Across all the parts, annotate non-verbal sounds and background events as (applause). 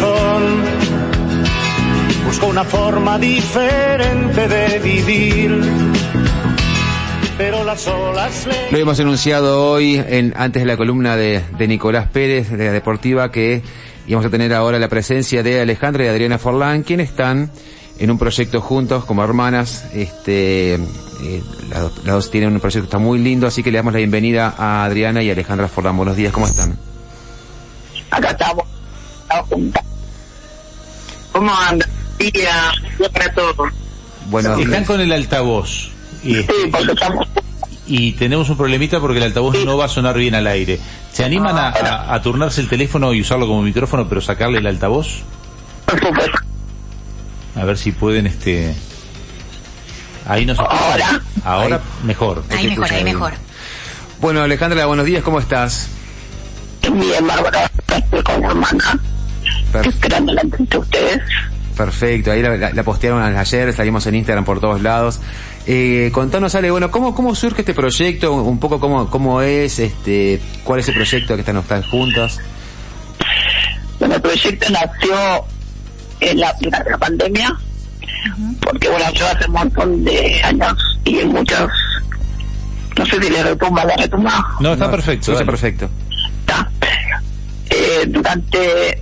corazón. Busco una forma diferente de vivir. Pero las olas Lo hemos anunciado hoy en, antes de la columna de, de Nicolás Pérez de la Deportiva que íbamos a tener ahora la presencia de Alejandra y Adriana Forlán, quienes están en un proyecto juntos como hermanas. Este, eh, las, dos, las dos tienen un proyecto que está muy lindo, así que le damos la bienvenida a Adriana y Alejandra Forlán. Buenos días, ¿cómo están? acá estamos, juntas. ¿Cómo anda? Día, día para todos. Bueno, Están con el altavoz. Y, Sí, porque estamos y tenemos un problemita porque el altavoz no va a sonar bien al aire. ¿Se animan a, a- a turnarse el teléfono y usarlo como micrófono, pero sacarle el altavoz? por supuesto. A ver si pueden, este... Ahí nos Ahora. Ahora mejor. Ahí mejor, ahí bien. mejor. bueno Alejandra, buenos días, ¿cómo estás? Bien, Bárbara, estoy con mi hermana, Per- esperando la entrevista de ustedes. perfecto, ahí la, la- la postearon ayer, salimos en Instagram por todos lados. Eh, contanos, Ale, bueno, ¿cómo, cómo surge este proyecto? Un poco cómo, cómo es, este, cuál es el proyecto que están, están juntas. Bueno, el proyecto nació en la, durante la pandemia, porque bueno, yo hace un montón de años y en muchos, no sé si le retumba, le retumba, No, está No, perfecto. Está perfecto. está. Eh, durante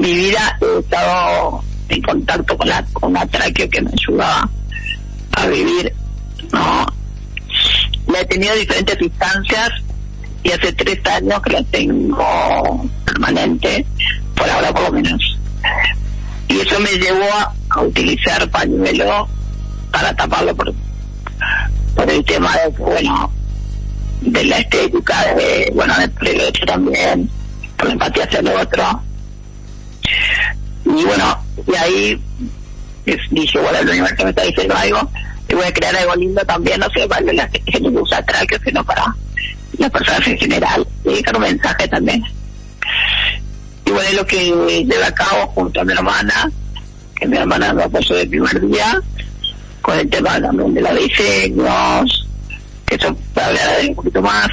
mi vida he estado en contacto con la con una tráqueo que me ayudaba a vivir, ¿no? La he tenido diferentes instancias y hace tres años que la tengo permanente, por ahora por lo menos. Y eso me llevó a, utilizar pañuelo para taparlo por, por el tema de bueno, de la estética, de, bueno, del otro también, por la empatía hacia el otro. Y bueno, y ahí dije, bueno, el universo me está diciendo algo, y voy a crear algo lindo también, no sé, para la gente que usa tráqueo, sino para las personas en general, y dejar un mensaje también. Y bueno, es lo que llevo a cabo junto a mi hermana, que mi hermana me apoyó del primer día, con el tema también de los diseños, que eso para hablar un poquito más,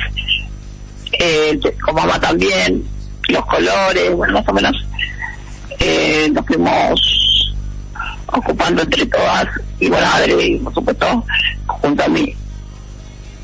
eh, con mamá también, los colores, bueno, más o menos, nos fuimos ocupando entre todas, y bueno, Adri, por supuesto, junto a mí.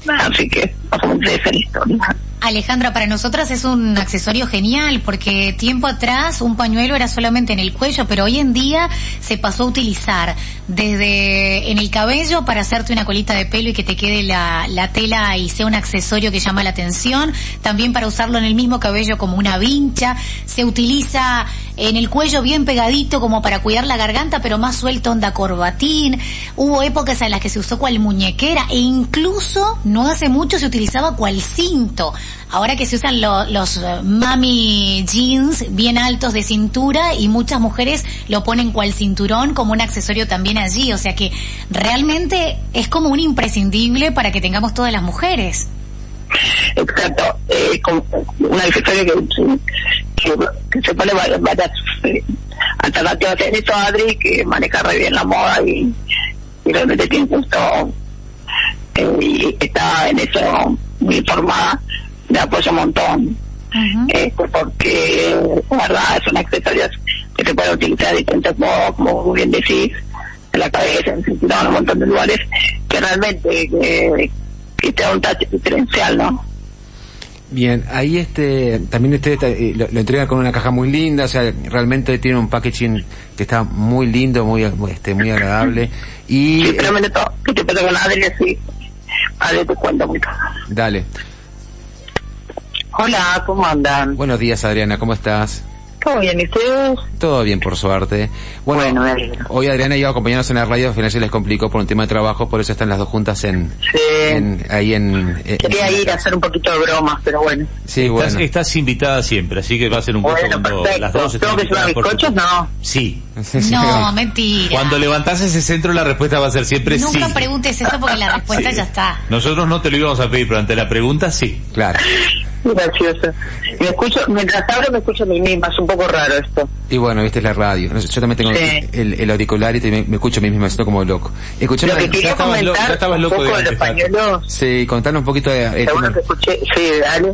Así que, más o menos esa es la historia. Alejandra, para nosotras es un accesorio genial porque tiempo atrás un pañuelo era solamente en el cuello, pero hoy en día se pasó a utilizar desde en el cabello para hacerte una colita de pelo y que te quede la, la tela y sea un accesorio que llama la atención, también para usarlo en el mismo cabello como una vincha, se utiliza en el cuello bien pegadito como para cuidar la garganta, pero más suelto onda corbatín, hubo épocas en las que se usó cual muñequera e incluso no hace mucho se utilizaba cual cinto. Ahora que se usan lo- los eh, mami jeans bien altos de cintura y muchas mujeres lo ponen cual cinturón como un accesorio también allí, o sea que realmente es como un imprescindible para que tengamos todas las mujeres. Exacto, eh, con una accesorio que, que, que se pone varias, eh, alternativas en eso, Adri, que maneja re bien la moda y, y realmente tiene gusto eh, y está en eso muy informada, me apoya un montón. Este, porque la verdad son accesorios que se pueden utilizar de distintos modos, como bien decís, en la cabeza, en el cinturón, en un montón de lugares, que realmente que, que te da un touch diferencial, ¿no? Bien, ahí este, también ustedes eh, lo, lo entregan con una caja muy linda, o sea, realmente tiene un packaging que está muy lindo, muy, muy, este, muy agradable. Y, Sí, pero me meto, que te pasa con Adri, sí. Adri te cuento mucho. dale. Hola, ¿cómo andan? Buenos días Adriana, ¿cómo estás? ¿Todo bien, ¿y ustedes? Todo bien, por suerte. Bueno, Bueno, me alegro. hoy Adriana iba a acompañarnos en la radio, al final se les complicó por un tema de trabajo, por eso están las dos juntas en, Sí. en ahí en... Quería ir a hacer un poquito de bromas, pero bueno. Sí, Estás, bueno. estás invitada siempre, así que va a ser un gusto Bueno, cuando perfecto. las dos estén ¿Tengo que llevar supuesto. No. Sí. No, (laughs) mentira. Cuando levantás ese centro la respuesta va a ser siempre Nunca sí. preguntes eso porque la (laughs) respuesta Sí. ya está. Nosotros no te lo íbamos a pedir, pero ante la pregunta sí. Claro. Muy gracioso. Me escucho, mientras hablo me escucho a mí misma, es un poco raro esto. Y bueno, viste es la radio. No sé, Yo también tengo Sí. el, el auricular y te- me, me escucho a mí mismo, me siento como loco. Escuchame, Lo que quería estabas lo- comentar ya estabas un loco poco de pañuelos, sí, contanos un poquito de... eh, lo tema- que escuché, sí, dale.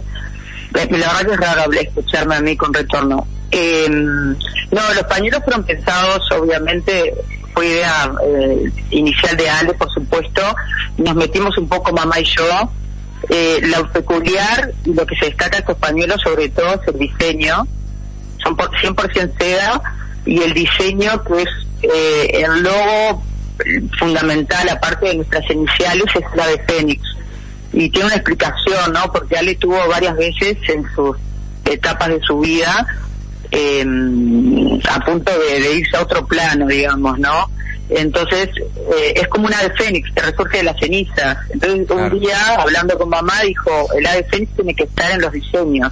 La la verdad que es raro hablar, escucharme a mí con retorno. Eh, no, los pañuelos fueron pensados, obviamente, fue idea eh, inicial de Ale, por supuesto. Nos metimos un poco mamá y yo. Eh, lo peculiar y lo que se destaca de estos pañuelos, sobre todo, es el diseño. Son por 100% seda y el diseño, que es eh, el logo fundamental, aparte de nuestras iniciales, es la de Fénix. Y tiene una explicación, ¿no? Porque Ale tuvo varias veces en sus etapas de su vida eh, a punto de, de irse a otro plano, digamos, ¿no? Entonces, eh, es como una ave fénix, que resurge de las cenizas. Entonces, Claro. un día, hablando con mamá, dijo, el ave fénix tiene que estar en los diseños.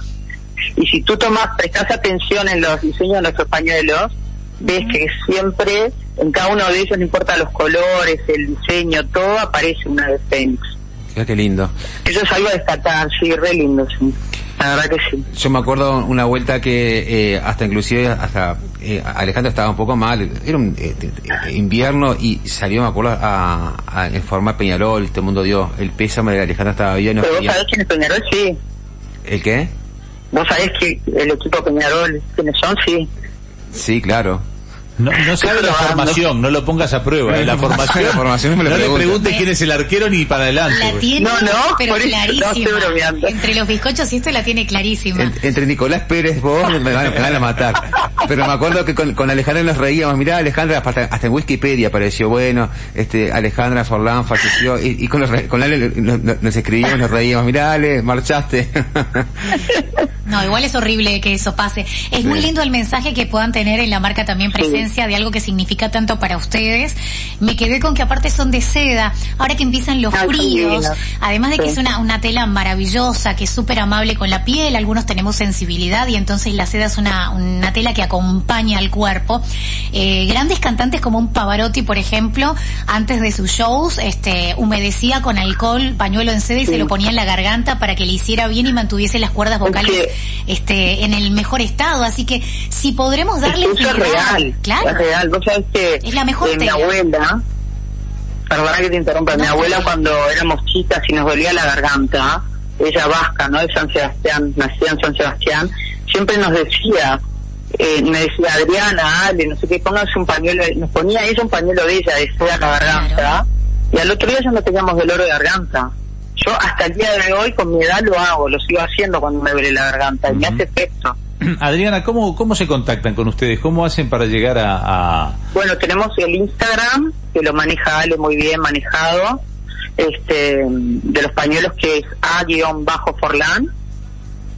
Y si tú tomas, prestas atención en los diseños de nuestros pañuelos, ves que siempre, en cada uno de ellos, no importa los colores, el diseño, todo aparece una ave fénix. Mira qué lindo. Eso es algo a destacar, sí, re lindo, sí. La verdad que sí. Yo me acuerdo una vuelta que eh, hasta inclusive hasta eh, Alejandro estaba un poco mal, era un eh, te- invierno y salió, me acuerdo, a, a informar Peñarol, el mundo dio el pésame de Alejandro estaba bien. Pero vos sabés quién es Peñarol, sí. ¿El qué? Vos sabés que el equipo Peñarol, quiénes son, sí. Sí, claro. No, no sabe la formación, no lo pongas a prueba. eh, La formación, La formación no me lo no le pregunte. pregunte quién es el arquero ni para adelante. La tiene, No, no, pero por eso, no estoy clarísima. Entre los bizcochos y esto la tiene clarísima. En- entre Nicolás Pérez, vos, me van, me van a matar. Pero me acuerdo que con, con Alejandra nos reíamos. Mirá, Alejandra, hasta, hasta en Wikipedia apareció, bueno, este, Alejandra Forlán falleció. Y, y con, los, re- con Ale nos, nos- nos escribíamos, nos reíamos. Mirá, Ale, marchaste. No, igual es horrible que eso pase. Es muy lindo el mensaje que puedan tener en la marca también presencia de algo que significa tanto para ustedes. Me quedé con que aparte son de seda. Ahora que empiezan los Ay, qué fríos, además de que es una, una tela maravillosa, que es súper amable con la piel, algunos tenemos sensibilidad y entonces la seda es una, una tela que acompaña al cuerpo. Eh, grandes cantantes como un Pavarotti, por ejemplo, antes de sus shows, este, humedecía con alcohol, pañuelo en seda y se lo ponía en la garganta para que le hiciera bien y mantuviese las cuerdas vocales este, en el mejor estado. Así que si podremos darle Eso es prioridad- real, claro. Es real. Vos sabés que Es la mejor eh, mi abuela, perdona que te interrumpa, No, mi abuela cuando éramos chicas y nos dolía la garganta, ella vasca, ¿no? De San Sebastián, nacida en San Sebastián, siempre nos decía, eh, me decía Adriana, Ale, no sé qué, pónganse un pañuelo, nos ponía ella un pañuelo de ella, de seda la garganta, Claro. y al otro día ya no teníamos dolor de garganta. Yo hasta el día de hoy con mi edad lo hago, lo sigo haciendo cuando me duele la garganta, y me hace efecto. (clears throat) Adriana, ¿cómo, ¿cómo se contactan con ustedes? ¿Cómo hacen para llegar a, a- Bueno, tenemos el Instagram, que lo maneja Ale muy bien manejado, este, de los pañuelos que es A-Forlán,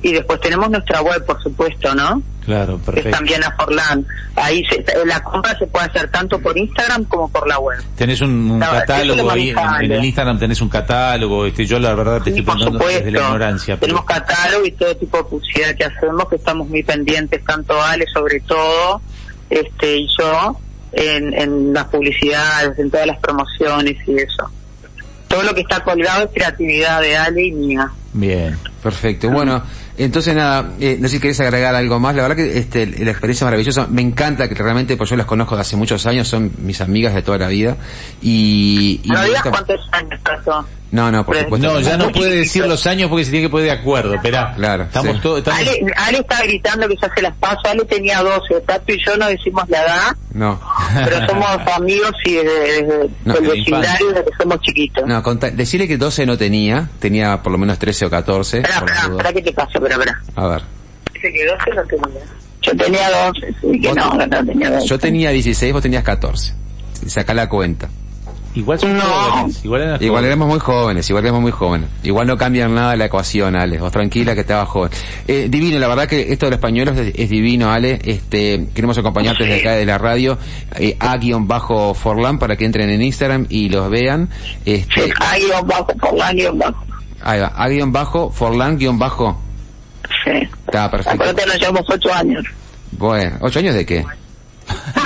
y después tenemos nuestra web, por supuesto, ¿no? Claro, Que es perfecto. también a Forlán. Ahí se- la compra se puede hacer tanto por Instagram como por la web. Tenés un, catálogo lo ahí, en, el. Instagram tenés un catálogo, este, yo la verdad te Sí, estoy preguntando desde la ignorancia. pero- Tenemos catálogo y todo tipo de publicidad que hacemos, que estamos muy pendientes, tanto Ale sobre todo, este y yo, en, en las publicidades, en todas las promociones y eso. Todo lo que está colgado es creatividad de Ale y mía. Bien. Perfecto. Bueno, entonces nada, eh, no sé si querés agregar algo más. La verdad que este, la experiencia es maravillosa. Me encanta que realmente, pues yo las conozco de hace muchos años, son mis amigas de toda la vida. Y, y No me digas gusta- cuántos años pasó. No, no, por Pero- supuesto. No, que ya no puede decir los años porque se tiene que poner de acuerdo. Esperá. Claro, Estamos sí. todos, estamos... Ale, Ale está gritando que ya se las paso. Ale tenía 12. Tato y yo no decimos la edad, No. pero somos (laughs) amigos y desde, desde No, el vecindario desde que somos chiquitos. No, conta- decirle que 12 no tenía, tenía por lo menos 13 o 14. Espera, espera, espera, ¿qué te pasa? Espera, espera. A ver. Dice que 12 no tenía. Yo tenía 12, sí, que no, te- no tenía 12. Yo tenía 16, vos tenías 14. Sacá la cuenta. Igual son No. jóvenes. Igual, eran Igual jóvenes. éramos muy jóvenes, igual éramos muy jóvenes. Igual no cambian nada la ecuación, Ale. Vos tranquila que estabas joven. Eh, divino, la verdad que esto de los españoles es, es divino, Ale. Este, queremos acompañarte desde acá de la radio, eh, A-Forlan para que entren en Instagram y los vean. Este, Sí, guion bajo, por la guion bajo. ahí va, A-Forlan-bajo. Sí. Está perfecto. Acuérdate, nos llevamos 8 años. Bueno, ¿ocho años de qué? (laughs)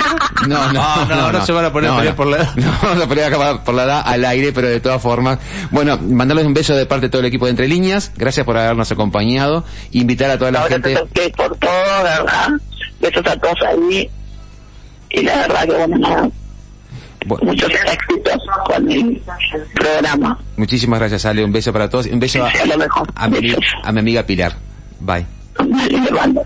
No, No, no, no se van a poner a pelear por la edad. (laughs) No, vamos a pelear por la edad al aire, pero de todas formas. Bueno, mandarles un beso de parte de todo el equipo de Entre Líneas. Gracias por habernos acompañado. Invitar a toda la gente. por todo, ¿verdad? Besos a todos ahí. Y la verdad que bueno, nada, Bu- muchos éxitos con el programa. muchísimas gracias, Ale. Un beso para todos. Un beso a, mi, Besos. a mi amiga Pilar. Bye. Vale.